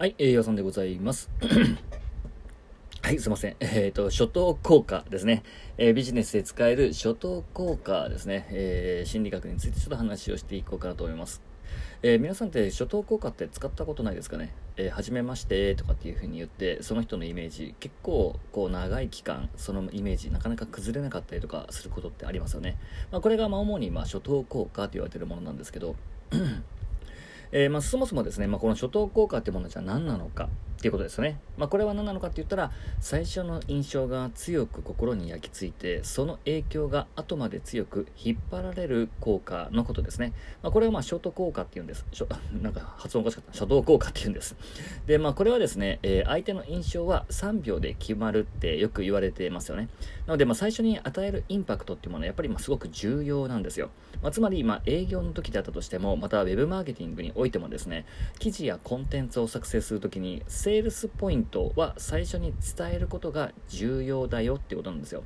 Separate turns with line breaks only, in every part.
はい、栄養さんでございます。はい、すいません。えっ、ー、と、初等効果ですね。えー、ビジネスで使える初等効果ですね。えー、心理学についてちょっと話をしていこうかなと思います。え皆さんって初等効果って使ったことないですかね？えー、初めましてとかっていう風に言って、その人のイメージ、結構、こう、長い期間、そのイメージ、なかなか崩れなかったりとかすることってありますよね。まあ、これが、ま、主に、まあ、初等効果と言われてるものなんですけど、えー、まあ、そもそもですね、まあ、この初等効果ってものじゃ何なのかっていうことですね。まあ、これは何なのかって言ったら、最初の印象が強く心に焼き付いて、その影響が後まで強く引っ張られる効果のことですね。まあ、これはまあ、ショート効果っていうんです。なんか発音おかしかった。初動効果っていうんです。で、まあ、これはですね、えー、相手の印象は3秒で決まるってよく言われてますよね。なので、まあ、最初に与えるインパクトっていうものはやっぱりまあすごく重要なんですよ。まあ、つまり、まあ、営業の時だったとしても、またウェブマーケティングにおいてもですね、記事やコンテンツを作成するときに、セールスポイントは最初に伝えることが重要だよっていうことなんですよ。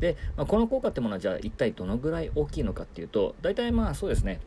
で、まあ、この効果ってものはじゃあ一体どのぐらい大きいのかっていうと、大体まあそうですね、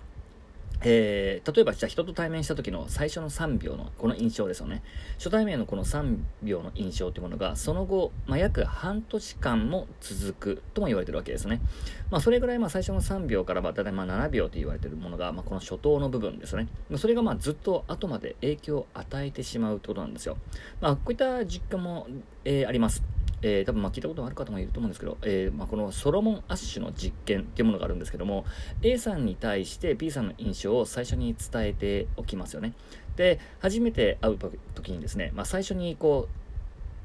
えー、例えばじゃあ人と対面した時の最初の3秒のこの印象ですよね。初対面のこの3秒の印象というものがその後、まあ、約半年間も続くとも言われてるわけですね。まあそれぐらいまあ最初の3秒からまあ大体まあ7秒と言われてるものが、まあ、この初頭の部分ですね。それがまあずっと後まで影響を与えてしまうということなんですよ。まあこういった実感も、えー、あります。えー、多分ま聞いたことがある方もいると思うんですけど、えー、まあ、このソロモン・アッシュの実験っていうものがあるんですけども A さんに対して B さんの印象を最初に伝えておきますよねで初めて会う時にですね、まあ、最初にこう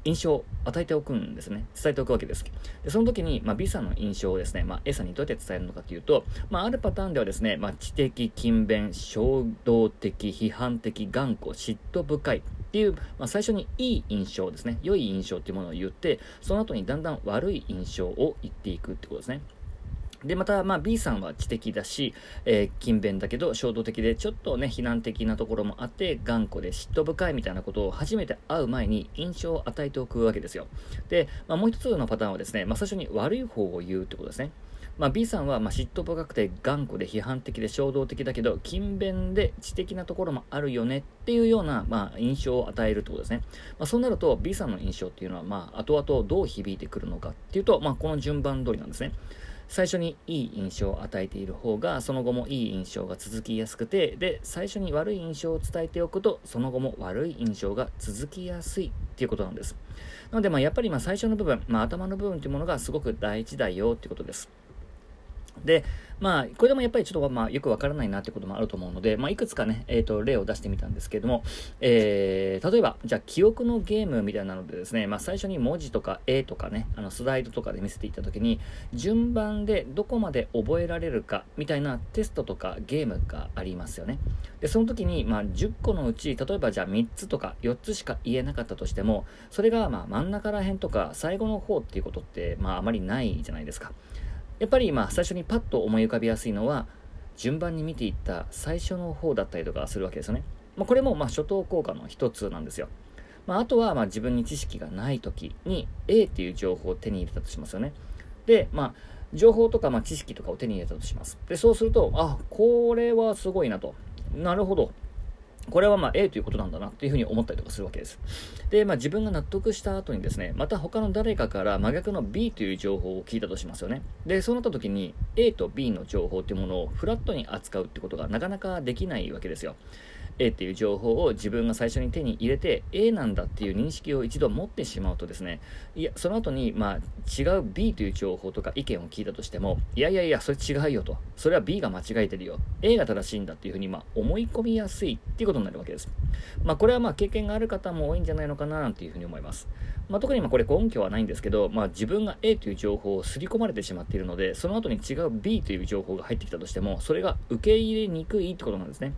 印象を与えておくんですね。伝えておくわけです。でその時に、まあ、B さんの印象をですね、まあ、A さんにどうやって伝えるのかというと、まあ、あるパターンではですね、まあ、知的、勤勉、衝動的、批判的、頑固、嫉妬深いっていう、まあ、最初にいい印象ですね、良い印象っていうものを言って、その後にだんだん悪い印象を言っていくってことですね。で、また、まあ、B さんは知的だし、えー、勤勉だけど衝動的で、ちょっとね、非難的なところもあって、頑固で嫉妬深いみたいなことを初めて会う前に印象を与えておくわけですよ。で、まあ、もう一つのパターンはですね、まあ、最初に悪い方を言うってことですね。まあ、B さんはま嫉妬深くて頑固で批判的で衝動的だけど勤勉で知的なところもあるよねっていうような、まあ、印象を与えるってことですね、まあ、そうなると B さんの印象っていうのは、まあ、後々どう響いてくるのかっていうと、まあ、この順番通りなんですね。最初にいい印象を与えている方がその後もいい印象が続きやすくてで最初に悪い印象を伝えておくとその後も悪い印象が続きやすいっていうことなんです。なのでまあやっぱりまあ最初の部分、まあ、頭の部分というものがすごく大事だよっていうことです。で、まあ、これでもやっぱりちょっと、まあ、よくわからないなってこともあると思うので、まあ、いくつかね、えっ、ー、と、例を出してみたんですけれども、えー、例えば、じゃあ、記憶のゲームみたいなのでですね、まあ、最初に文字とか絵とかね、あの、スライドとかで見せていったときに、順番でどこまで覚えられるか、みたいなテストとかゲームがありますよね。で、その時に、まあ、10個のうち、例えばじゃあ3つとか4つしか言えなかったとしても、それが、まあ、真ん中ら辺とか、最後の方っていうことって、まあ、あまりないじゃないですか。やっぱり今最初にパッと思い浮かびやすいのは順番に見ていった最初の方だったりとかするわけですよね。まあ、これもまあ初等効果の一つなんですよ。まあ、あとはまあ自分に知識がない時に A っていう情報を手に入れたとしますよね。で、まあ、情報とかまあ知識とかを手に入れたとします。で、そうすると、あ、これはすごいなと。なるほど。これはま A ということなんだなっていうふうに思ったりとかするわけです。で、まあ自分が納得した後にですね、また他の誰かから真逆の B という情報を聞いたとしますよね。で、そうなった時に A と B の情報っていうものをフラットに扱うってことがなかなかできないわけですよ。A っていう情報を自分が最初に手に入れて A なんだっていう認識を一度持ってしまうとですねいやその後にまあ違う B という情報とか意見を聞いたとしてもいやいやいやそれ違うよと。それは B が間違えてるよ。A が正しいんだっていうふうにまあ思い込みやすいっていうことになるわけです。まあこれはまあ経験がある方も多いんじゃないのかななんていうふうに思います。まあ、特にまあこれ根拠はないんですけど、まあ、自分が A という情報を刷り込まれてしまっているのでその後に違う B という情報が入ってきたとしてもそれが受け入れにくいってことなんですね。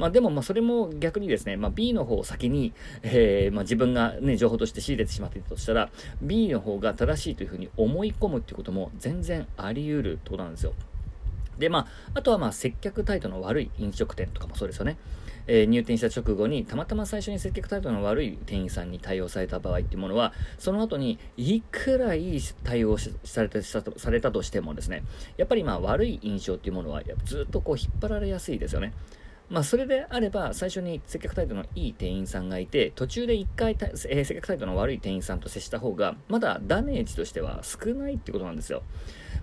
まあでもまあそれも逆にですね、まあ B の方を先に、えー、まあ自分がね、情報として仕入れてしまっていたとしたら、B の方が正しいというふうに思い込むっていうことも全然あり得るってことなんですよ。で、まあ、あとはまあ接客態度の悪い飲食店とかもそうですよね。えー、入店した直後にたまたま最初に接客態度の悪い店員さんに対応された場合っていうものはその後にいくらいい対応されたされたとしてもですねやっぱりまあ悪い印象っていうものはずっとこう引っ張られやすいですよねまあ、それであれば、最初に接客態度のいい店員さんがいて、途中で一回、えー、接客態度の悪い店員さんと接した方が、まだダメージとしては少ないってことなんですよ。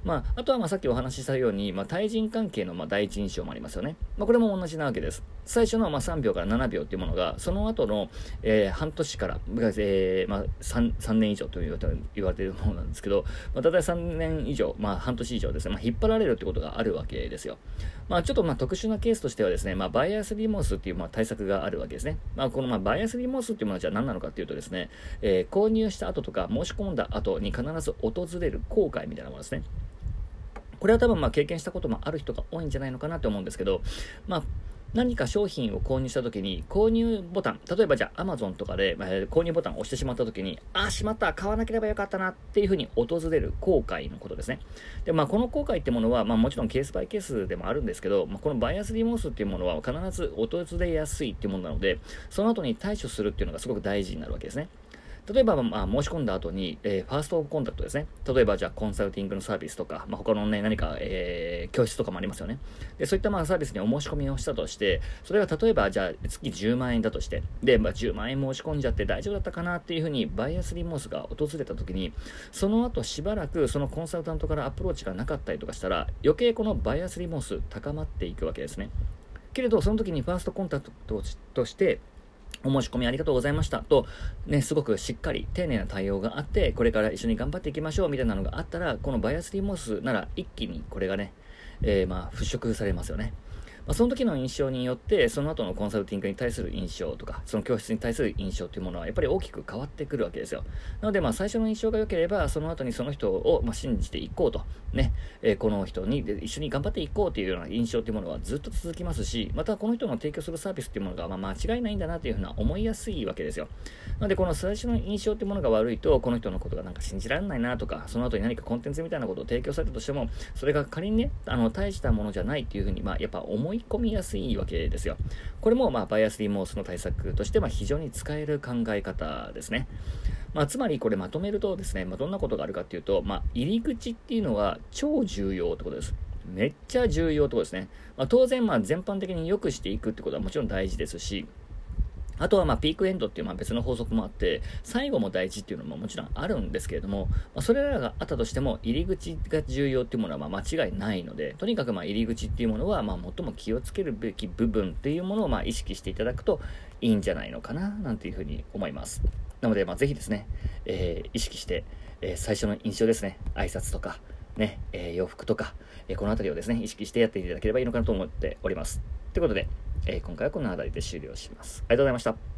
まあ、あとはまあさっきお話ししたように、まあ、対人関係のま第一印象もありますよね。まあ、これも同じなわけです。最初のまあ3秒から7秒っていうものが、その後の、えー、半年から、えーまあ3、3年以上と言われているものなんですけど、まあ、だいたい3年以上、まあ、半年以上ですね、まあ、引っ張られるってことがあるわけですよ。まあ、ちょっとまあ特殊なケースとしてはですね、まあ、バイアスリモースっていうまあ対策があるわけですね。まあ、このまあバイアスリモースっていうものはじゃあ何なのかっていうとですね、えー、購入した後とか申し込んだ後に必ず訪れる後悔みたいなものですね。これは多分まあ経験したこともある人が多いんじゃないのかなと思うんですけど、まあ、何か商品を購入した時に、購入ボタン、例えばじゃあ Amazon とかで、まあ、購入ボタンを押してしまった時に、ああ、しまった、買わなければよかったなっていうふうに訪れる後悔のことですね。で、まあこの後悔ってものは、まあもちろんケースバイケースでもあるんですけど、まあ、このバイアスリモースっていうものは必ず訪れやすいっていうものなので、その後に対処するっていうのがすごく大事になるわけですね。例えば、まあ、申し込んだ後に、えー、ファーストコンタクトですね。例えば、じゃあ、コンサルティングのサービスとか、まあ、他のね、何か、えー、教室とかもありますよね。で、そういった、まあ、サービスにお申し込みをしたとして、それが例えば、じゃあ、月10万円だとして、で、まあ、10万円申し込んじゃって大丈夫だったかなっていうふうに、バイアスリモースが訪れた時に、その後しばらく、そのコンサルタントからアプローチがなかったりとかしたら、余計このバイアスリモース高まっていくわけですね。けれど、その時にファーストコンタクトとして、お申し込みありがとうございましたと、ね、すごくしっかり丁寧な対応があって、これから一緒に頑張っていきましょうみたいなのがあったら、このバイアスリーモースなら一気にこれがね、えー、まあ払拭されますよね。まあ、その時の印象によって、その後のコンサルティングに対する印象とか、その教室に対する印象というものはやっぱり大きく変わってくるわけですよ。なので、まあ最初の印象が良ければ、その後にその人をま信じていこうと、ね、えー、この人に一緒に頑張っていこうというような印象というものはずっと続きますし、またこの人の提供するサービスというものがま間違いないんだなというふうな思いやすいわけですよ。なので、この最初の印象というものが悪いと、この人のことがなんか信じられないなとか、その後に何かコンテンツみたいなことを提供されたとしても、それが仮にね、あの、大したものじゃないっていうふうに、まあやっぱ思い込みやすいわけですよ。これも、まあ、バイアスリモースの対策として、まあ、非常に使える考え方ですね。まあ、つまりこれまとめるとですね、まあ、どんなことがあるかっていうと、まあ、入り口っていうのは超重要ってことです。めっちゃ重要ってことですね。まあ、当然、まあ、全般的に良くしていくってことはもちろん大事ですし、あとはまあピークエンドっていうまあ別の法則もあって、最後も大事っていうのももちろんあるんですけれども、まあ、それらがあったとしても、入り口が重要っていうものはま間違いないので、とにかくま入り口っていうものはま最も気をつけるべき部分っていうものをま意識していただくといいんじゃないのかな、なんていうふうに思います。なので、まあぜひですね、えー、意識して、えー、最初の印象ですね、挨拶とか、ね、えー、洋服とか、えこの辺りをですね、意識してやっていただければいいのかなと思っております。ということで、え今回はこの辺りで終了します。ありがとうございました。